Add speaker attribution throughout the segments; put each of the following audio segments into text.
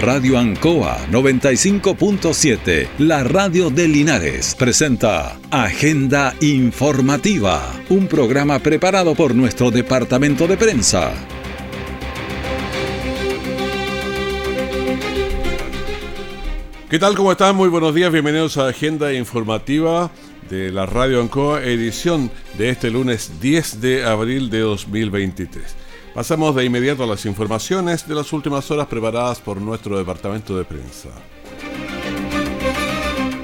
Speaker 1: Radio Ancoa 95.7, la radio de Linares, presenta Agenda Informativa, un programa preparado por nuestro departamento de prensa.
Speaker 2: ¿Qué tal? ¿Cómo están? Muy buenos días, bienvenidos a Agenda Informativa de la Radio Ancoa, edición de este lunes 10 de abril de 2023. Pasamos de inmediato a las informaciones de las últimas horas preparadas por nuestro departamento de prensa.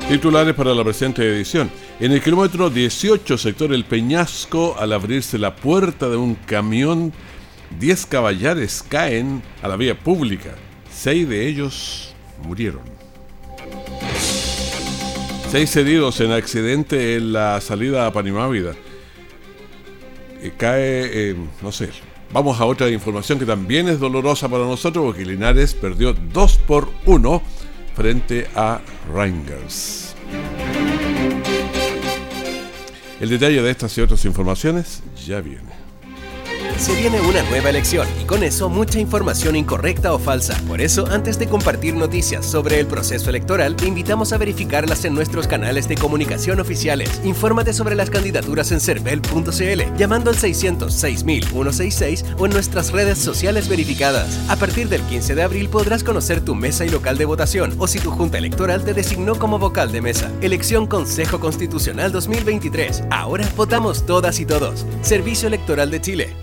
Speaker 2: Titulares para la presente edición. En el kilómetro 18, sector El Peñasco, al abrirse la puerta de un camión, 10 caballares caen a la vía pública. Seis de ellos murieron. Seis heridos en accidente en la salida a Panimávida. Eh, cae, eh, no sé, vamos a otra información que también es dolorosa para nosotros porque Linares perdió 2 por 1 frente a Rangers. El detalle de estas y otras informaciones ya viene.
Speaker 3: Se viene una nueva elección y con eso mucha información incorrecta o falsa. Por eso, antes de compartir noticias sobre el proceso electoral, te invitamos a verificarlas en nuestros canales de comunicación oficiales. Infórmate sobre las candidaturas en cervel.cl llamando al 600 166 o en nuestras redes sociales verificadas. A partir del 15 de abril podrás conocer tu mesa y local de votación o si tu junta electoral te designó como vocal de mesa. Elección Consejo Constitucional 2023. Ahora votamos todas y todos. Servicio Electoral de Chile.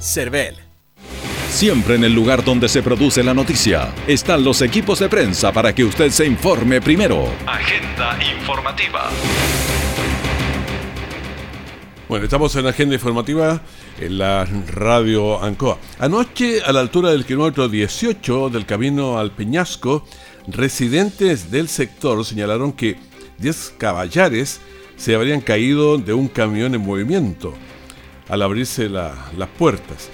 Speaker 1: Siempre en el lugar donde se produce la noticia están los equipos de prensa para que usted se informe primero. Agenda informativa.
Speaker 2: Bueno, estamos en la agenda informativa en la radio Ancoa. Anoche, a la altura del kilómetro 18 del camino al Peñasco, residentes del sector señalaron que 10 caballares se habrían caído de un camión en movimiento al abrirse las puertas.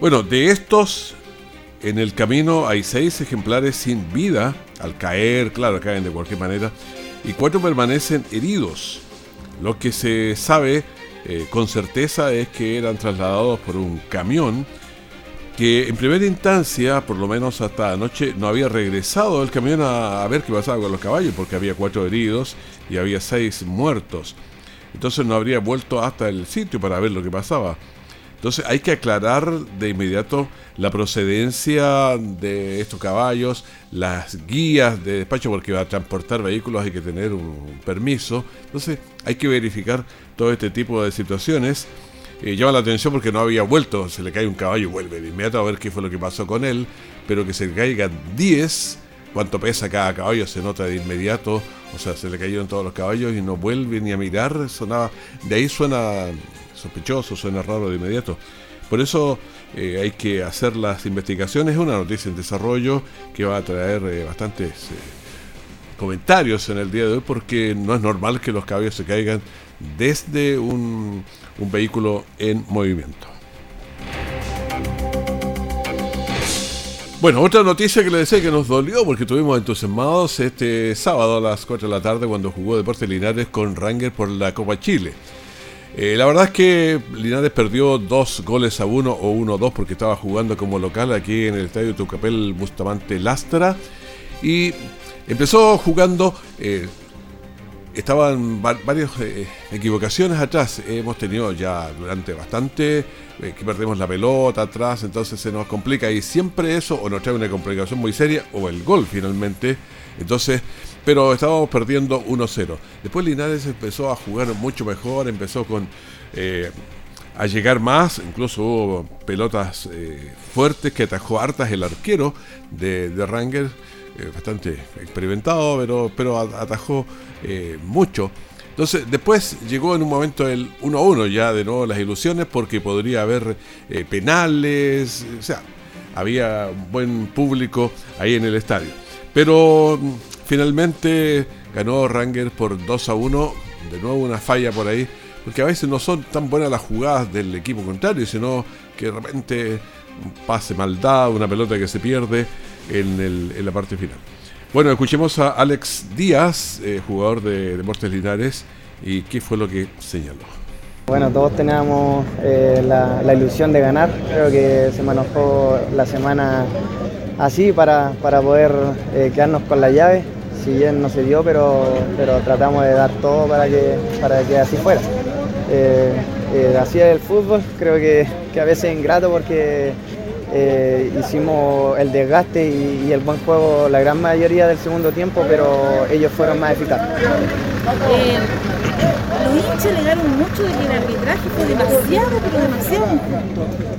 Speaker 2: Bueno, de estos, en el camino hay seis ejemplares sin vida, al caer, claro, caen de cualquier manera, y cuatro permanecen heridos. Lo que se sabe eh, con certeza es que eran trasladados por un camión que en primera instancia, por lo menos hasta anoche, no había regresado el camión a, a ver qué pasaba con los caballos, porque había cuatro heridos y había seis muertos entonces no habría vuelto hasta el sitio para ver lo que pasaba. Entonces hay que aclarar de inmediato la procedencia de estos caballos, las guías de despacho, porque va a transportar vehículos hay que tener un permiso. Entonces hay que verificar todo este tipo de situaciones. Eh, llama la atención porque no había vuelto, se le cae un caballo y vuelve de inmediato a ver qué fue lo que pasó con él, pero que se le caigan 10 cuánto pesa cada caballo se nota de inmediato, o sea, se le cayeron todos los caballos y no vuelve ni a mirar, sonaba, de ahí suena sospechoso, suena raro de inmediato. Por eso eh, hay que hacer las investigaciones, es una noticia en desarrollo que va a traer eh, bastantes eh, comentarios en el día de hoy porque no es normal que los caballos se caigan desde un vehículo en movimiento. Bueno, otra noticia que le decía que nos dolió porque estuvimos entusiasmados este sábado a las 4 de la tarde cuando jugó Deportes Linares con Ranger por la Copa Chile. Eh, la verdad es que Linares perdió dos goles a uno o uno a dos porque estaba jugando como local aquí en el estadio Tucapel Bustamante Lastra y empezó jugando eh, estaban varias eh, equivocaciones atrás. Hemos tenido ya durante bastante eh, que perdemos la pelota atrás, entonces se nos complica y siempre eso o nos trae una complicación muy seria o el gol finalmente. Entonces, pero estábamos perdiendo 1-0. Después Linares empezó a jugar mucho mejor, empezó con eh, a llegar más, incluso hubo pelotas fuertes que atajó hartas el arquero de, de Ranger eh, bastante experimentado, pero, pero atajó eh, mucho. Entonces, después llegó en un momento el 1 1 ya de nuevo las ilusiones porque podría haber eh, penales, o sea, había un buen público ahí en el estadio. Pero mm, finalmente ganó Ranger por 2 a 1, de nuevo una falla por ahí, porque a veces no son tan buenas las jugadas del equipo contrario, sino que de repente pase mal dado, una pelota que se pierde en, la parte final. Bueno, escuchemos a Alex Díaz, eh, jugador de Deportes Linares, y qué fue lo que señaló.
Speaker 4: Bueno, todos teníamos eh, la, ilusión de ganar. Creo que se manejó la semana así para, para poder eh, quedarnos con la llave. Si bien no se dio, pero, pero tratamos de dar todo para que, para que así fuera. Eh, eh, así es el fútbol, creo que, que a veces es ingrato porque hicimos el desgaste y, el buen juego la gran mayoría del segundo tiempo, pero ellos fueron más eficaces.
Speaker 5: los hinchas alegaron mucho de que el arbitraje fue demasiado, pero demasiado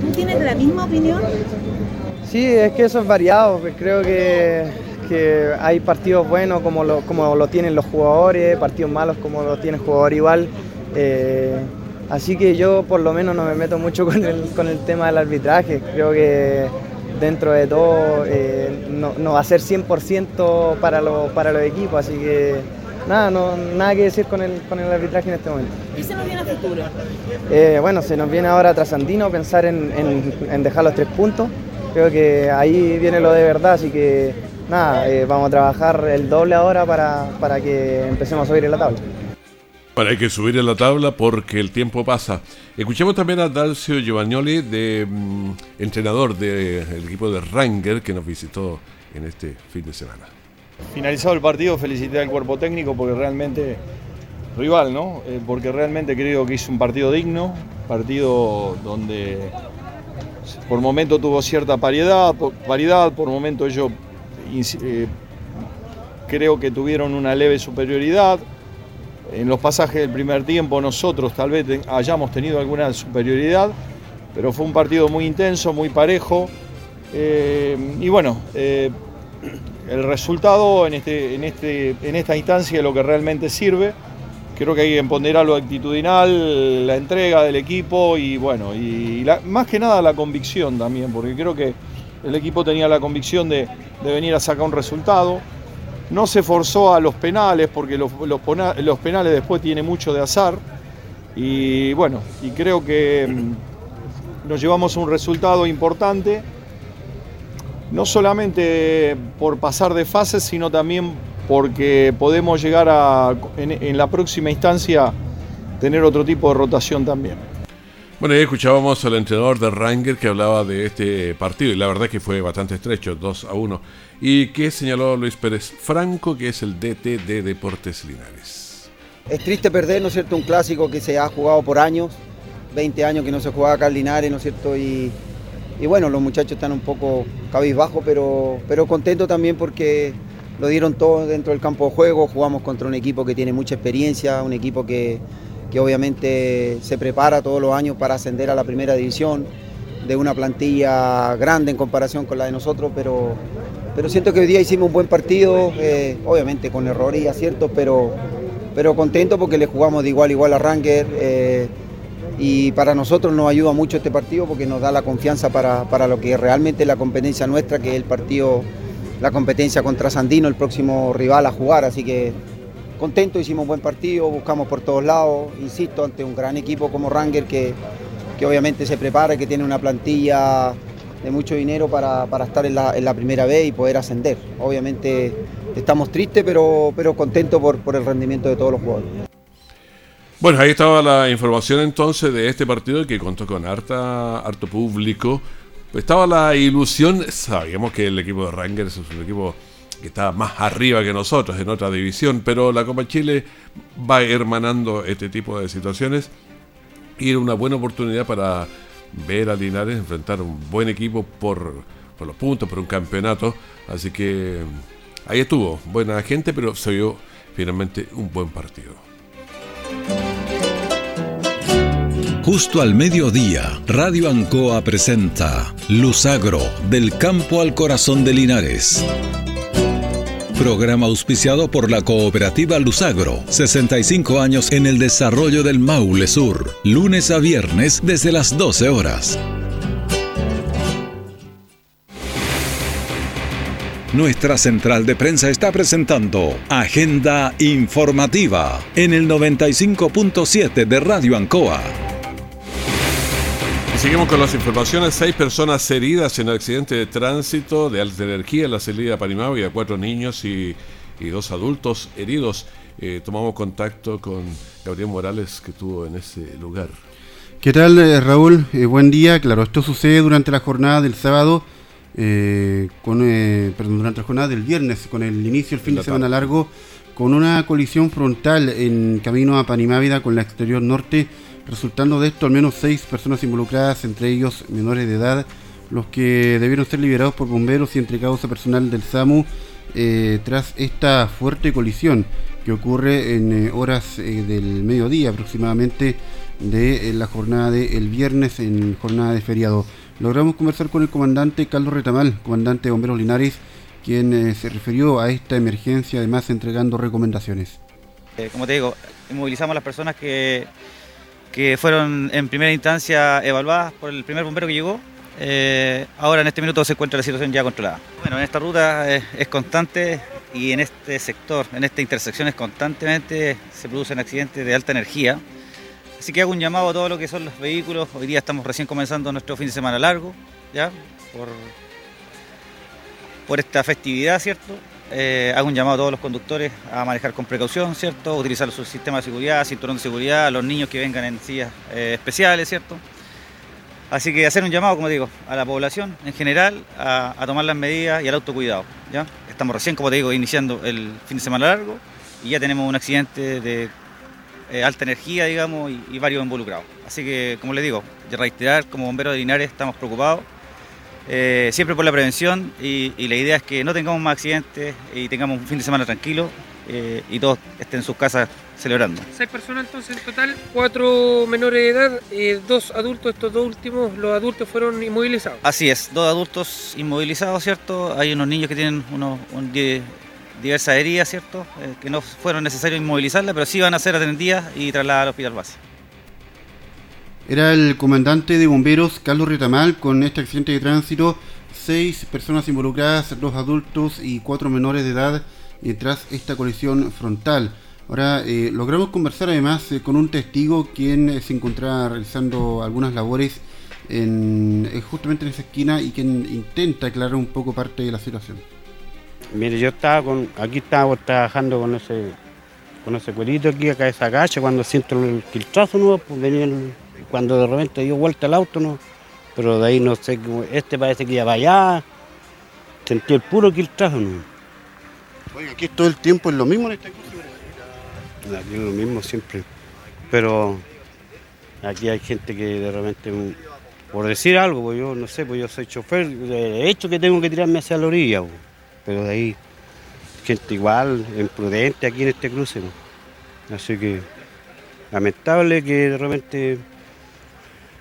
Speaker 5: ¿Tú tienes la misma opinión?
Speaker 4: Sí, es que eso es variado. Creo que, hay partidos buenos como lo, como lo tienen los jugadores, partidos malos como lo tiene el jugador igual. Eh, así que yo por lo menos no me meto mucho con el, con el tema del arbitraje. Creo que dentro de todo eh, no, va a ser 100% para, los, para los equipos, así que nada, no, nada que decir con el, con el arbitraje en este momento.
Speaker 5: ¿Y se nos viene a futuro?
Speaker 4: Eh, bueno, se nos viene ahora trasandino pensar en, en dejar los tres puntos creo que ahí viene lo de verdad, así que nada, eh, vamos a trabajar el doble ahora para, que empecemos a subir en la tabla.
Speaker 2: Bueno, hay que subir en la tabla porque el tiempo pasa. Escuchemos también a Dalcio Giovagnoli, de, mm, entrenador del equipo de Ranger, que nos visitó en este fin de semana.
Speaker 6: Finalizado el partido, felicité al cuerpo técnico porque realmente, rival, ¿no? Eh, porque realmente creo que hizo un partido digno, partido donde por momento tuvo cierta paridad, por, por momento ellos eh, creo que tuvieron una leve superioridad. En los pasajes del primer tiempo nosotros tal vez hayamos tenido alguna superioridad, pero fue un partido muy intenso, muy parejo. Eh, y bueno, eh, el resultado en, este, en, este, en esta instancia es lo que realmente sirve creo que hay que ponderar lo actitudinal, la entrega del equipo y bueno, y más que nada la convicción también, porque creo que el equipo tenía la convicción de, venir a sacar un resultado. No se forzó a los penales, porque los, penales después tiene mucho de azar. Y bueno, y creo que mm, nos llevamos un resultado importante, no solamente por pasar de fases, sino también porque podemos llegar a, en, la próxima instancia, tener otro tipo de rotación también.
Speaker 2: Bueno, ya escuchábamos al entrenador de Ranger que hablaba de este partido y la verdad que fue bastante estrecho, 2 a 1. ¿Y qué señaló Luis Pérez Franco, que es el DT de Deportes Linares?
Speaker 7: Es triste perder, ¿no es cierto?, un clásico que se ha jugado por años, 20 años que no se jugaba acá en Linares, ¿no es cierto?, y, y bueno, los muchachos están un poco cabizbajos, pero, pero contentos también porque lo dieron todo dentro del campo de juego, jugamos contra un equipo que tiene mucha experiencia, un equipo que, obviamente se prepara todos los años para ascender a la primera división, de una plantilla grande en comparación con la de nosotros, pero, pero siento que hoy día hicimos un buen partido, eh, obviamente con errores y aciertos, pero, pero contento porque le jugamos de igual a igual a Ranger. Eh, y para nosotros nos ayuda mucho este partido porque nos da la confianza para, para lo que realmente es la competencia nuestra, que es el partido la competencia contra Sandino, el próximo rival a jugar, así que contento, hicimos un buen partido, buscamos por todos lados, insisto, ante un gran equipo como Ranger que, que obviamente se prepara y que tiene una plantilla de mucho dinero para, estar en la, primera vez y poder ascender. Obviamente estamos tristes, pero, pero contentos por, por el rendimiento de todos los jugadores.
Speaker 2: Bueno, ahí estaba la información entonces de este partido que contó con harta, harto público, estaba la ilusión, sabíamos que el equipo de Rangers es un equipo que está más arriba que nosotros en otra división, pero la Copa Chile va hermanando este tipo de situaciones y era una buena oportunidad para ver a Linares enfrentar un buen equipo por, por los puntos, por un campeonato. Así que ahí estuvo, buena gente, pero se vio finalmente un buen partido.
Speaker 1: Justo al mediodía, Radio Ancoa presenta Luzagro, del campo al corazón de Linares. Programa auspiciado por la cooperativa Luzagro, 65 años en el desarrollo del Maule Sur, lunes a viernes desde las 12 horas. Nuestra central de prensa está presentando Agenda Informativa en el 95.7 de Radio Ancoa
Speaker 2: seguimos con las informaciones. Seis personas heridas en accidente de tránsito de alta energía en la salida y a cuatro niños y, dos adultos heridos. Eh, tomamos contacto con Gabriel Morales que estuvo en ese lugar.
Speaker 8: ¿Qué tal, eh, Raúl? Eh, buen día. Claro, esto sucede durante la jornada del sábado con, perdón, durante la jornada del viernes, con el inicio del fin de semana largo, con una colisión frontal en camino a Panimávida con la exterior norte, resultando de esto al menos seis personas involucradas, entre ellos menores de edad, los que debieron ser liberados por bomberos y entregados a personal del SAMU tras esta fuerte colisión que ocurre en horas del mediodía aproximadamente de la jornada del viernes en jornada de feriado. Logramos conversar con el comandante Carlos Retamal, comandante de Bomberos Linares, quien eh, se refirió a esta emergencia, además entregando recomendaciones.
Speaker 9: Eh, como te digo, movilizamos a las personas que, que fueron en primera instancia evaluadas por el primer bombero que llegó. Eh, ahora en este minuto se encuentra la situación ya controlada. Bueno, en esta ruta es constante y en este sector, en esta intersección es constantemente se producen accidentes de alta energía. Así que hago un llamado a todo lo que son los vehículos. Hoy día estamos recién comenzando nuestro fin de semana largo, ya, por, por esta festividad, ¿cierto? Eh, hago un llamado a todos los conductores a manejar con precaución, ¿cierto? Utilizar su sistema de seguridad, cinturón de seguridad, a los niños que vengan en sillas eh, especiales, ¿cierto? Así que hacer un llamado, como digo, a la población en general a, tomar las medidas y al autocuidado, ¿ya? Estamos recién, como te digo, iniciando el fin de semana largo y ya tenemos un accidente de eh, alta energía, digamos, y, varios involucrados. Así que, como les digo, de reiterar, como bomberos de Linares estamos preocupados, eh, siempre por la prevención y, la idea es que no tengamos más accidentes y tengamos un fin de semana tranquilo eh, y todos estén en sus casas celebrando.
Speaker 10: Seis personas entonces en total, cuatro menores de edad, dos adultos, estos dos últimos, los adultos fueron inmovilizados.
Speaker 9: Así es, dos adultos inmovilizados, ¿cierto? Hay unos niños que tienen unos, un, diversas heridas, ¿cierto? Eh, que no fueron necesarios inmovilizarla, pero sí van a ser atendidas y trasladadas al hospital base.
Speaker 8: Era el comandante de bomberos, Carlos Retamal, con este accidente de tránsito, seis personas involucradas, dos adultos y cuatro menores de edad, eh, tras esta colisión frontal. Ahora, eh, logramos conversar además con un testigo quien se encontraba realizando algunas labores en, justamente en esa esquina y quien intenta aclarar un poco parte de la situación.
Speaker 11: Mire, yo estaba con, aquí estaba trabajando con ese, con ese cuerito aquí acá de esa calle, cuando siento el quiltrazo nuevo, pues venía cuando de repente dio vuelta el auto, no, pero de ahí no sé, este parece que iba para allá, sentí el puro quiltrazo, no.
Speaker 8: Oye, aquí todo el tiempo es lo mismo en esta
Speaker 11: cosa. Aquí es lo mismo siempre, pero aquí hay gente que de repente, por decir algo, pues yo no sé, pues yo soy chofer, de hecho que tengo que tirarme hacia la orilla. Pues pero de ahí gente igual, imprudente aquí en este cruce. Así que lamentable que de repente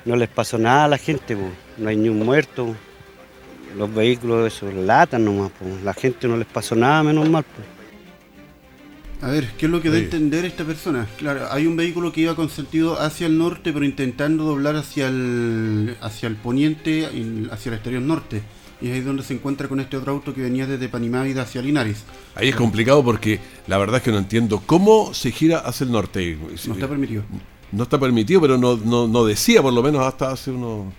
Speaker 11: no les pasó nada a la gente, no hay ni un muerto, los vehículos eso latan nomás, la gente no les pasó nada, menos mal.
Speaker 8: A ver, ¿qué es lo que da a entender esta persona? Claro, hay un vehículo que iba con sentido hacia el norte, pero intentando doblar hacia el, hacia el poniente, hacia el exterior norte y es ahí donde se encuentra con este otro auto que venía desde Panimávida hacia Linares.
Speaker 2: Ahí es complicado porque la verdad es que no entiendo cómo se gira hacia el norte.
Speaker 8: No está permitido.
Speaker 2: No está permitido, pero no, no, decía por lo menos hasta hace unos,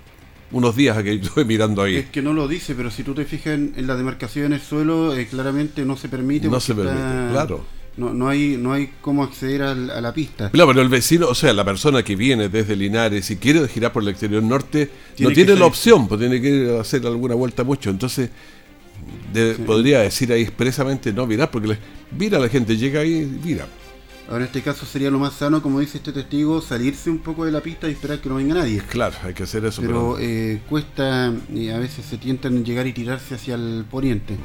Speaker 2: unos días que estuve mirando ahí.
Speaker 8: Es que no lo dice, pero si tú te fijas en, la demarcación en el suelo, eh, claramente no se permite.
Speaker 2: No se permite, claro
Speaker 8: no, no, hay, no hay cómo acceder a la, pista.
Speaker 2: Claro, pero el vecino, o sea, la persona que viene desde Linares y quiere girar por el exterior norte, no tiene la opción, pues tiene que hacer alguna vuelta mucho. Entonces, podría decir ahí expresamente no virar, porque vira la gente, llega ahí y vira.
Speaker 8: Ahora en este caso sería lo más sano, como dice este testigo, salirse un poco de la pista y esperar que no venga nadie.
Speaker 2: Claro, hay que hacer eso.
Speaker 8: Pero, eh, cuesta, y a veces se tientan llegar y tirarse hacia el poniente.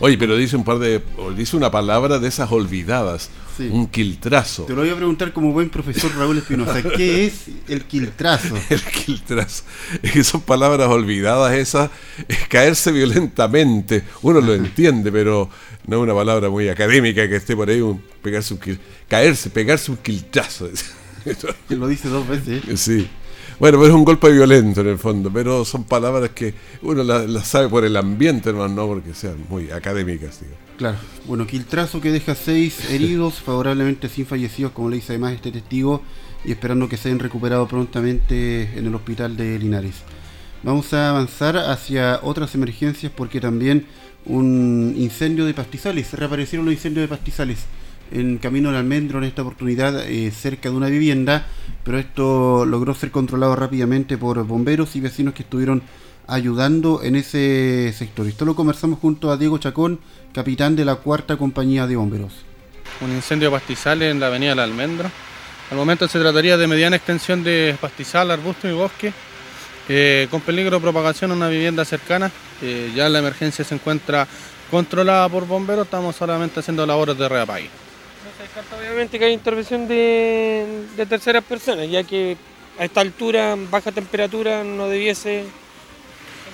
Speaker 2: Oye, pero dice un par de. dice una palabra de esas olvidadas. Un quiltrazo.
Speaker 8: Te lo voy a preguntar como buen profesor Raúl Espinosa. ¿Qué es el quiltrazo?
Speaker 2: el quiltrazo. Es que son palabras olvidadas esas. Es caerse violentamente. Uno lo entiende, pero no es una palabra muy académica que esté por ahí. Un, pegarse un Caerse, pegarse un quiltrazo.
Speaker 8: lo dice dos veces.
Speaker 2: Sí. Bueno, pues es un golpe violento en el fondo, pero son palabras que uno las, sabe por el ambiente, no, no porque sean muy académicas.
Speaker 8: Claro. Bueno, Quiltrazo que deja seis heridos, favorablemente sin fallecidos, como le dice además este testigo, y esperando que sean recuperados prontamente en el hospital de Linares. Vamos a avanzar hacia otras emergencias porque también un incendio de pastizales, reaparecieron los incendios de pastizales en camino al almendro en esta oportunidad eh, cerca de una vivienda, pero esto logró ser controlado rápidamente por bomberos y vecinos que estuvieron ayudando en ese sector. Esto lo conversamos junto a Diego Chacón, capitán de la cuarta compañía de bomberos.
Speaker 12: Un incendio de pastizales en la avenida La Almendra. Al momento se trataría de mediana extensión de pastizal, arbusto y bosque, eh, con peligro de propagación a una vivienda cercana. Eh, ya la emergencia se encuentra controlada por bomberos, estamos solamente haciendo labores de reapague.
Speaker 10: Descarta obviamente que hay intervención de, de terceras personas, ya que a esta altura, baja temperatura, no debiese...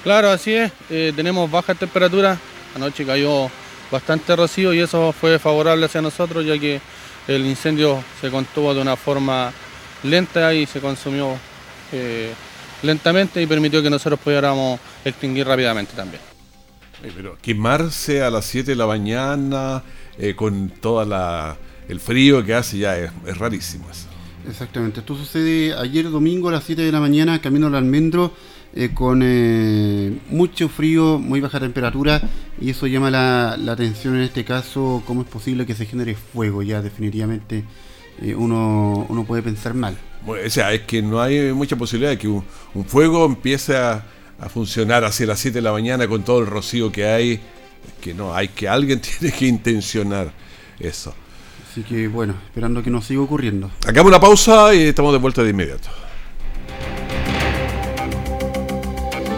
Speaker 12: Claro, así es. Eh, tenemos baja temperatura. Anoche cayó bastante rocío y eso fue favorable hacia nosotros, ya que el incendio se contuvo de una forma lenta y se consumió eh, lentamente y permitió que nosotros pudiéramos extinguir rápidamente también.
Speaker 2: Pero quemarse a las 7 de la mañana eh, con todo el frío que hace ya es, es rarísimo eso.
Speaker 8: Exactamente, esto sucede ayer domingo a las 7 de la mañana, camino al almendro, eh, con eh, mucho frío, muy baja temperatura, y eso llama la, atención en este caso, cómo es posible que se genere fuego, ya definitivamente eh, uno, uno puede pensar mal.
Speaker 2: o sea, es que no hay mucha posibilidad de que un, fuego empiece a, a, funcionar hacia las 7 de la mañana con todo el rocío que hay, que no, hay que alguien tiene que intencionar eso.
Speaker 8: Así que bueno, esperando que no siga ocurriendo.
Speaker 2: Hagamos una pausa y estamos de vuelta de inmediato.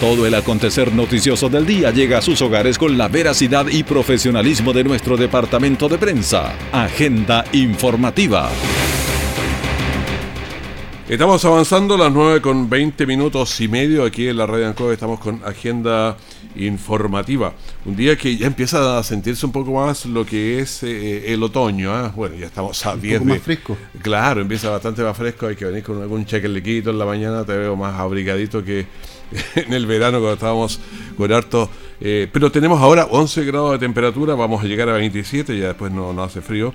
Speaker 1: Todo el acontecer noticioso del día llega a sus hogares con la veracidad y profesionalismo de nuestro departamento de prensa. Agenda informativa.
Speaker 2: Estamos avanzando las 9 con 20 minutos y medio aquí en la Radio Ancoa. Estamos con agenda informativa. Un día que ya empieza a sentirse un poco más lo que es eh, el otoño. ¿ah? Bueno, ya estamos a 10
Speaker 8: más fresco.
Speaker 2: Claro, empieza bastante más fresco. Hay que venir con algún chequelequito en la mañana. Te veo más abrigadito que en el verano cuando estábamos con harto. Eh, pero tenemos ahora 11 grados de temperatura. Vamos a llegar a 27. Ya después no, no hace frío.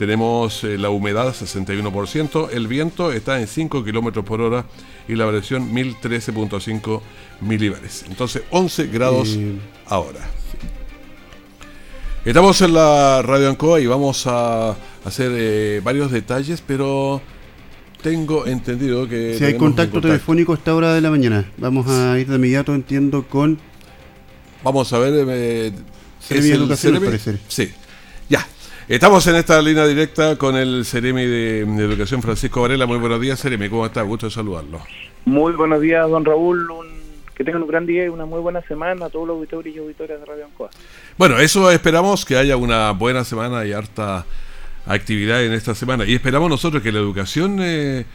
Speaker 2: Tenemos eh, la humedad 61%, el viento está en 5 kilómetros por hora y la presión 1013.5 milibares. Entonces 11 grados ahora. Estamos en la Radio Ancoa y vamos a hacer eh, varios detalles, pero tengo entendido que...
Speaker 8: Si hay contacto, telefónico a esta hora de la mañana, vamos a ir de inmediato, entiendo, con...
Speaker 2: Vamos a ver... Eh,
Speaker 8: ¿Es el
Speaker 2: Sí. Ya, Estamos en esta línea directa con el Ceremi de, Educación Francisco Varela. Muy buenos días, Ceremi. ¿Cómo está? Gusto de saludarlo.
Speaker 13: Muy buenos días, don Raúl. Que tengan un gran día y una muy buena semana a todos los auditores y auditoras de Radio Ancoa.
Speaker 2: Bueno, eso esperamos que haya una buena semana y harta actividad en esta semana. Y esperamos nosotros que la educación eh,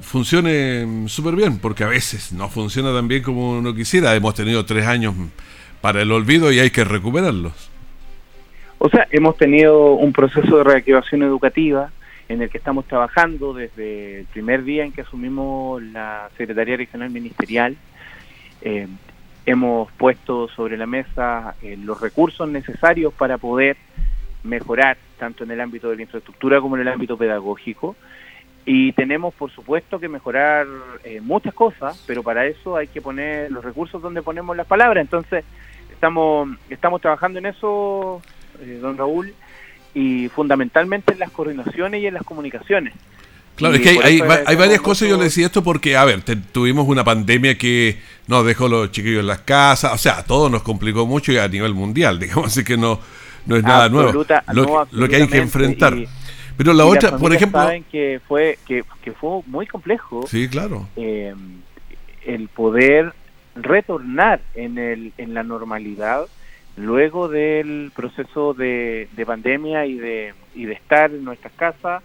Speaker 2: funcione súper bien, porque a veces no funciona tan bien como uno quisiera. Hemos tenido tres años para el olvido y hay que recuperarlos.
Speaker 13: O sea, hemos tenido un proceso de reactivación educativa en el que estamos trabajando desde el primer día en que asumimos la Secretaría Regional Ministerial. Eh, hemos puesto sobre la mesa eh, los recursos necesarios para poder mejorar tanto en el ámbito de la infraestructura como en el ámbito pedagógico. Y tenemos, por supuesto, que mejorar eh, muchas cosas, pero para eso hay que poner los recursos donde ponemos las palabras. Entonces, estamos, estamos trabajando en eso eh, don Raúl, y fundamentalmente en las coordinaciones y en las comunicaciones.
Speaker 2: Claro, es que hay, hay, varias cosas, yo le decía esto porque, a ver, tuvimos una pandemia que nos dejó los chiquillos en las casas, o sea, todo nos complicó mucho y a nivel mundial, digamos, así que no, no es nada nuevo. Lo, que hay que enfrentar. Pero la otra, por ejemplo...
Speaker 13: Saben que fue, que, que fue muy complejo.
Speaker 2: Sí, claro.
Speaker 13: Eh, el poder retornar en, el, en la normalidad luego del proceso de, pandemia y de, y de estar en nuestras casas,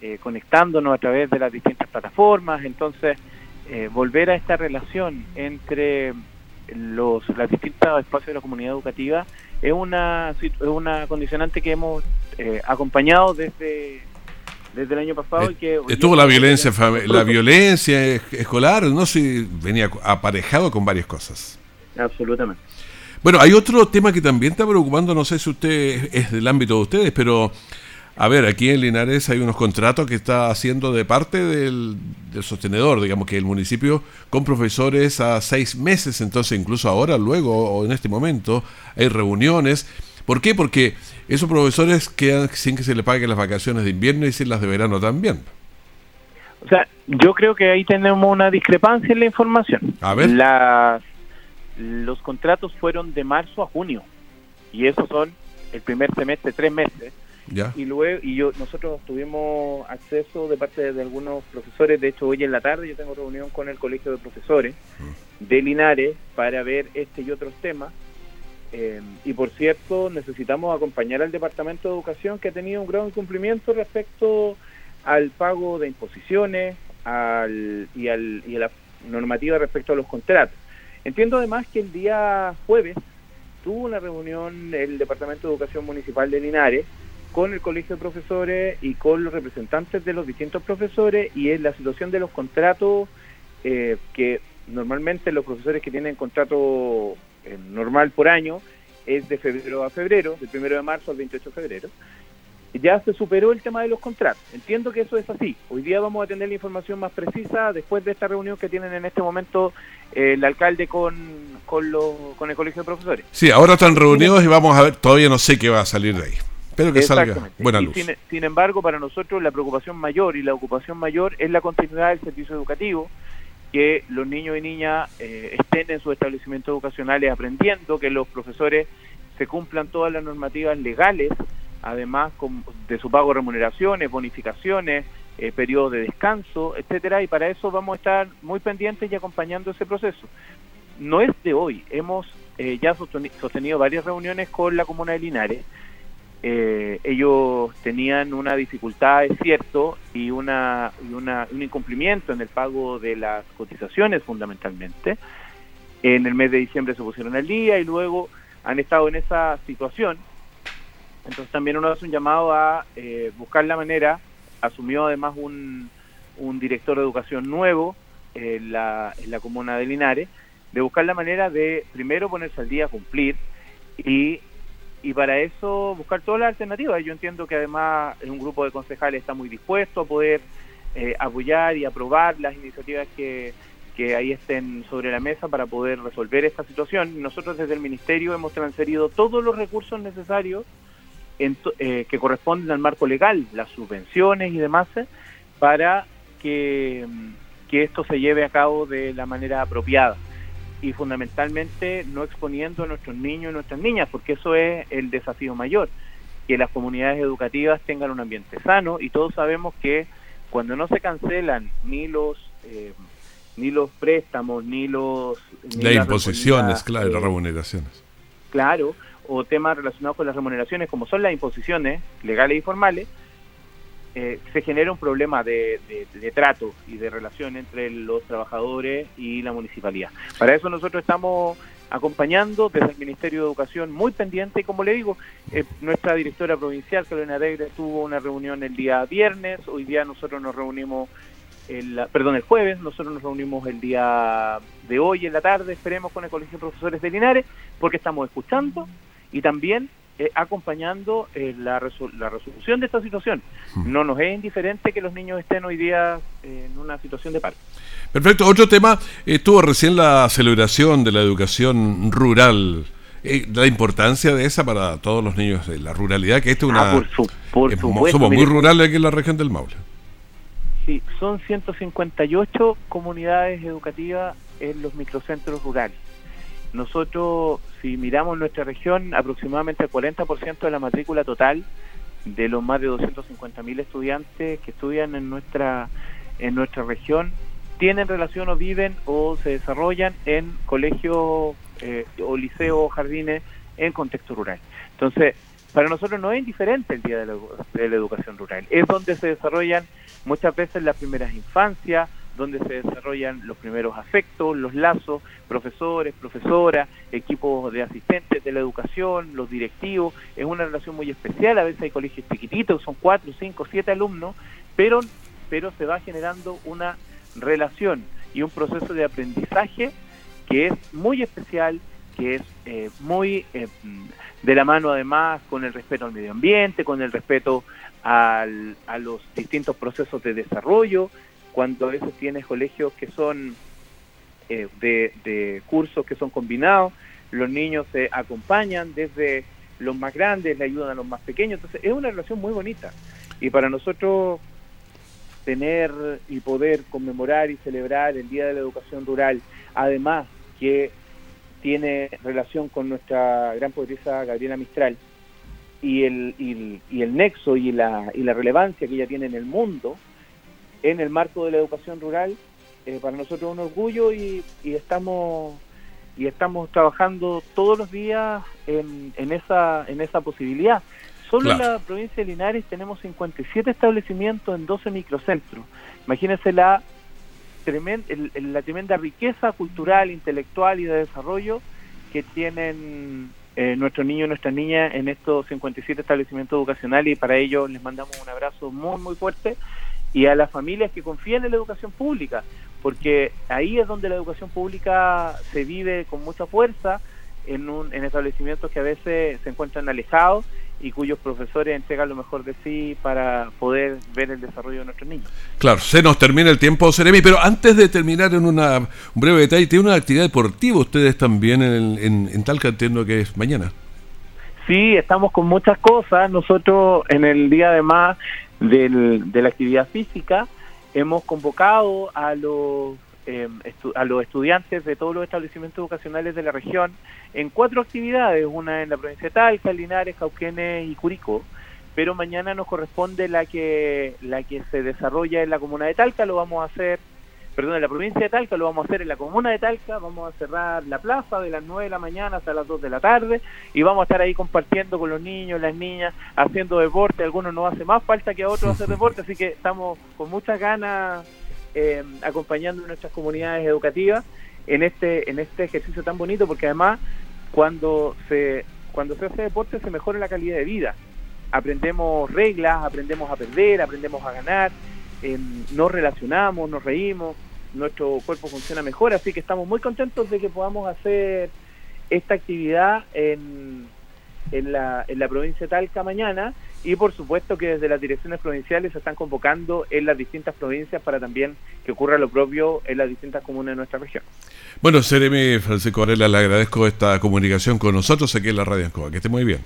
Speaker 13: eh, conectándonos a través de las distintas plataformas, entonces eh, volver a esta relación entre los, los distintos espacios de la comunidad educativa es una, es una condicionante que hemos eh, acompañado desde, desde el año pasado y que...
Speaker 2: Estuvo la violencia, la violencia escolar, no sé, venía aparejado con varias cosas.
Speaker 13: Absolutamente.
Speaker 2: Bueno, hay otro tema que también está preocupando, no sé si usted es del ámbito de ustedes, pero a ver, aquí en Linares hay unos contratos que está haciendo de parte del, sostenedor, digamos que el municipio con profesores a seis meses, entonces incluso ahora, luego o en este momento, hay reuniones. ¿Por qué? Porque esos profesores quedan sin que se les paguen las vacaciones de invierno y sin las de verano también.
Speaker 13: O sea, yo creo que ahí tenemos una discrepancia en la información.
Speaker 2: A ver.
Speaker 13: Las, los contratos fueron de marzo a junio y esos son el primer semestre, tres meses.
Speaker 2: Ya.
Speaker 13: Y luego, y yo, nosotros tuvimos acceso de parte de algunos profesores, de hecho hoy en la tarde yo tengo reunión con el Colegio de Profesores
Speaker 2: Mm.
Speaker 13: de Linares para ver este y otros temas. Eh, y por cierto, necesitamos acompañar al Departamento de Educación que ha tenido un gran incumplimiento respecto al pago de imposiciones al, y, al, y a la normativa respecto a los contratos. Entiendo además que el día jueves tuvo una reunión el Departamento de Educación Municipal de Linares con el Colegio de Profesores y con los representantes de los distintos profesores y en la situación de los contratos eh, que normalmente los profesores que tienen contrato eh, normal por año es de febrero a febrero, del primero de marzo al 28 de febrero. Ya se superó el tema de los contratos. Entiendo que eso es así. Hoy día vamos a tener la información más precisa después de esta reunión que tienen en este momento eh, el alcalde con, con, lo- con el colegio de profesores.
Speaker 2: Sí, ahora están reunidos y vamos a ver, todavía no sé qué va a salir de ahí. Espero que salga buena luz.
Speaker 13: Sin, sin embargo, para nosotros la preocupación mayor y la ocupación mayor es la continuidad del servicio educativo, que los niños y niñas eh, estén en sus establecimientos educacionales aprendiendo, que los profesores se cumplan todas las normativas legales, además de su pago de remuneraciones, bonificaciones, eh, periodos de descanso, etcétera, y para eso vamos a estar muy pendientes y acompañando ese proceso. No es de hoy, hemos eh, ya sosteni- sostenido varias reuniones con la comuna de Linares, eh, ellos tenían una dificultad, es cierto, y, una, y una, un incumplimiento en el pago de las cotizaciones fundamentalmente. En el mes de diciembre se pusieron al día y luego han estado en esa situación. Entonces también uno hace un llamado a eh, buscar la manera, asumió además un, un director de educación nuevo en la, la comuna de Linares, de buscar la manera de primero ponerse al día, cumplir y y para eso buscar todas las alternativas. Yo entiendo que además un grupo de concejales está muy dispuesto a poder eh, apoyar y aprobar las iniciativas que, que ahí estén sobre la mesa para poder resolver esta situación. Nosotros desde el Ministerio hemos transferido todos los recursos necesarios en eh, que corresponden al marco legal, las subvenciones y demás, eh, para que, mm, que esto se lleve a cabo de la manera apropiada y fundamentalmente no exponiendo a nuestros niños y nuestras niñas, porque eso es el desafío mayor, que las comunidades educativas tengan un ambiente sano y todos sabemos que cuando no se cancelan ni los eh, ni los préstamos ni los ni
Speaker 2: Las
Speaker 13: las
Speaker 2: imposiciones, claro, las
Speaker 13: eh,
Speaker 2: remuneraciones.
Speaker 13: Claro, o temas relacionados con las remuneraciones, como son las imposiciones legales y formales, eh, se genera un problema de, trato y de relación entre los trabajadores y la municipalidad. Para eso nosotros estamos acompañando desde el Ministerio de Educación muy pendiente y como le digo, eh, nuestra directora provincial, Carolina Alegre, tuvo una reunión el día viernes, hoy día nosotros nos reunimos, el, perdón, el jueves, nosotros nos reunimos el día de hoy en la tarde, esperemos con el Colegio de Profesores de Linares, porque estamos escuchando y también eh, acompañando eh, la, resol- la resolución de esta situación. No nos es indiferente que los niños estén hoy día eh, en una situación de paro.
Speaker 2: Perfecto. Otro tema, estuvo recién la celebración de la educación rural. Eh, la importancia de esa para todos los niños, eh, la ruralidad, que esta es una...
Speaker 13: Ah, por su- por
Speaker 2: mo-
Speaker 13: supuesto,
Speaker 2: somos muy rurales aquí en la región del Maule.
Speaker 13: Sí, son 158 comunidades educativas en los microcentros rurales. Nosotros, si miramos nuestra región, aproximadamente el 40% de la matrícula total de los más de 250.000 estudiantes que estudian en nuestra en nuestra región tienen relación o viven o se desarrollan en colegios eh, o liceos o jardines en contexto rural. Entonces, para nosotros no es indiferente el Día de la, de la Educación Rural. Es donde se desarrollan muchas veces las primeras infancias, donde se desarrollan los primeros afectos, los lazos, profesores, profesoras, equipos de asistentes de la educación, los directivos. Es una relación muy especial. A veces hay colegios chiquititos, son cuatro, cinco, siete alumnos, pero, pero se va generando una relación y un proceso de aprendizaje que es muy especial, que es eh, muy eh, de la mano además con el respeto al medio ambiente, con el respeto al, a los distintos procesos de desarrollo, cuando a veces tienes colegios que son eh, de, de cursos que son combinados, los niños se acompañan desde los más grandes, le ayudan a los más pequeños, entonces es una relación muy bonita. Y para nosotros tener y poder conmemorar y celebrar el Día de la Educación Rural, además que tiene relación con nuestra gran poetisa Gabriela Mistral y el, y, el nexo y la, y la relevancia que ella tiene en el mundo, en el marco de la educación rural, eh, para nosotros es un orgullo y, y estamos y estamos trabajando todos los días en, en esa en esa posibilidad. Solo en la provincia de Linares tenemos 57 establecimientos en 12 microcentros. Imagínense la tremenda, la tremenda riqueza cultural, intelectual y de desarrollo que tienen eh, nuestros niños y nuestras niñas en estos 57 establecimientos educacionales. Y para ello les mandamos un abrazo muy muy fuerte. Y a las familias que confían en la educación pública, porque ahí es donde la educación pública se vive con mucha fuerza en, un, en establecimientos que a veces se encuentran alejados y cuyos profesores entregan lo mejor de sí para poder ver el desarrollo de nuestros niños.
Speaker 2: Claro, se nos termina el tiempo, Seremi, pero antes de terminar en una, un breve detalle, tiene una actividad deportiva ustedes también en, en, en Talca, entiendo que es mañana.
Speaker 13: Sí, estamos con muchas cosas. Nosotros en el día además del, de la actividad física hemos convocado a los eh, a los estudiantes de todos los establecimientos educacionales de la región en cuatro actividades, una en la provincia de Talca, Linares, Cauquenes y Curicó, pero mañana nos corresponde la que la que se desarrolla en la comuna de Talca, lo vamos a hacer, perdón, en la provincia de Talca, lo vamos a hacer en la comuna de Talca, vamos a cerrar la plaza de las 9 de la mañana hasta las 2 de la tarde y vamos a estar ahí compartiendo con los niños, las niñas, haciendo deporte, algunos nos hace más falta que a otros hacer deporte, así que estamos con muchas ganas eh, acompañando nuestras comunidades educativas en este en este ejercicio tan bonito porque además cuando se cuando se hace deporte se mejora la calidad de vida. Aprendemos reglas aprendemos a perder aprendemos a ganar eh, nos relacionamos nos reímos nuestro cuerpo funciona mejor así que estamos muy contentos de que podamos hacer esta actividad en, en la, en la provincia de Talca mañana y por supuesto que desde las direcciones provinciales se están convocando en las distintas provincias para también que ocurra lo propio en las distintas comunas de nuestra región.
Speaker 2: Bueno, Seremi Francisco Varela, le agradezco esta comunicación con nosotros aquí en la Radio Ancoa. Que esté muy bien.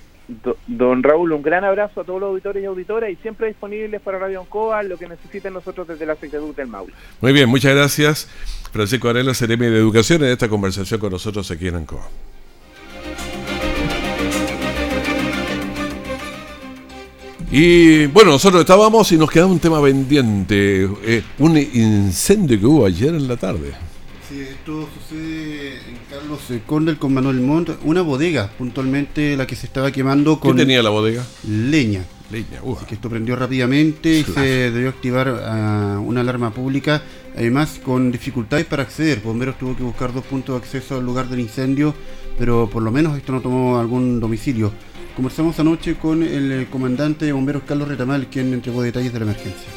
Speaker 13: don Raúl, un gran abrazo a todos los auditores y auditoras y siempre disponibles para Radio Ancoa, lo que necesiten nosotros desde la Secretaría del Maule.
Speaker 2: Muy bien, muchas gracias. Francisco Varela, Seremi de Educación, en esta conversación con nosotros aquí en Ancoa. Y bueno, nosotros estábamos y nos quedaba un tema pendiente, eh, un incendio que hubo ayer en la tarde.
Speaker 8: Sí, esto sucede en Carlos Condel con Manuel Montt, una bodega, puntualmente la que se estaba quemando con...
Speaker 2: ¿Qué tenía la bodega?
Speaker 8: Leña.
Speaker 2: Leña,
Speaker 8: Así que esto prendió rápidamente y se debió activar uh, una alarma pública, además con dificultades para acceder. Bomberos tuvo que buscar dos puntos de acceso al lugar del incendio, pero por lo menos esto no tomó algún domicilio. Conversamos anoche con el comandante de bomberos Carlos Retamal, quien entregó detalles de la emergencia.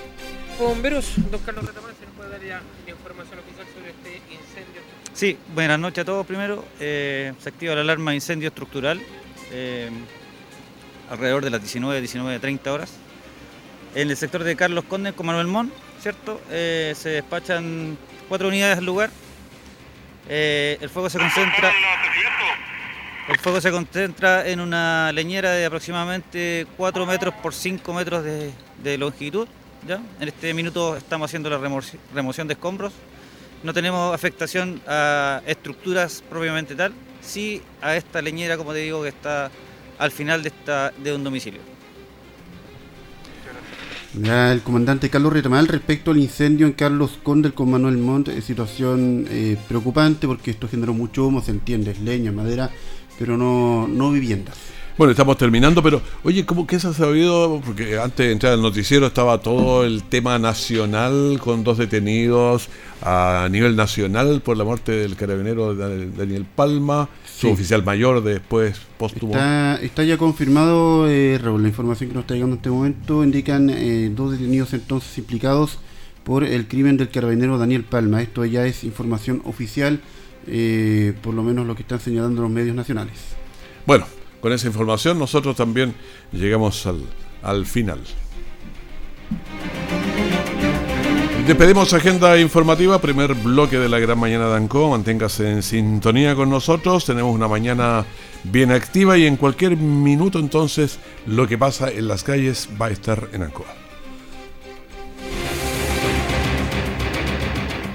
Speaker 10: Bomberos, don Carlos Retamal, ¿se nos puede dar ya información oficial sobre este incendio?
Speaker 9: Sí, buenas noches a todos. Primero, eh, se activa la alarma de incendio estructural eh, alrededor de las 19, 19, 30 horas. En el sector de Carlos Conde con Manuel Mon, ¿cierto? Eh, se despachan cuatro unidades al lugar. Eh, el fuego se concentra. El fuego se concentra en una leñera de aproximadamente 4 metros por 5 metros de, de longitud. ¿ya? En este minuto estamos haciendo la remoción de escombros. No tenemos afectación a estructuras propiamente tal, sí a esta leñera, como te digo, que está al final de, esta, de un domicilio.
Speaker 8: Ya el comandante Carlos Retamal respecto al incendio en Carlos Condel con Manuel Montt, es situación eh, preocupante porque esto generó mucho humo, se entiende, es leña, madera, pero no, no viviendas.
Speaker 2: Bueno, estamos terminando, pero oye, ¿cómo que se ha sabido? Porque antes de entrar al noticiero estaba todo el tema nacional con dos detenidos a nivel nacional por la muerte del carabinero Daniel Palma, su oficial mayor después póstumo.
Speaker 8: Está, ya confirmado, eh, Raúl, la información que nos está llegando en este momento indican eh, dos detenidos entonces implicados por el crimen del carabinero Daniel Palma. Esto ya es información oficial, eh, por lo menos lo que están señalando los medios nacionales.
Speaker 2: Bueno, con esa información nosotros también llegamos al, al final. Despedimos agenda informativa, primer bloque de la gran mañana de Anco. Manténgase en sintonía con nosotros. Tenemos una mañana bien activa y en cualquier minuto entonces lo que pasa en las calles va a estar en Ancoa.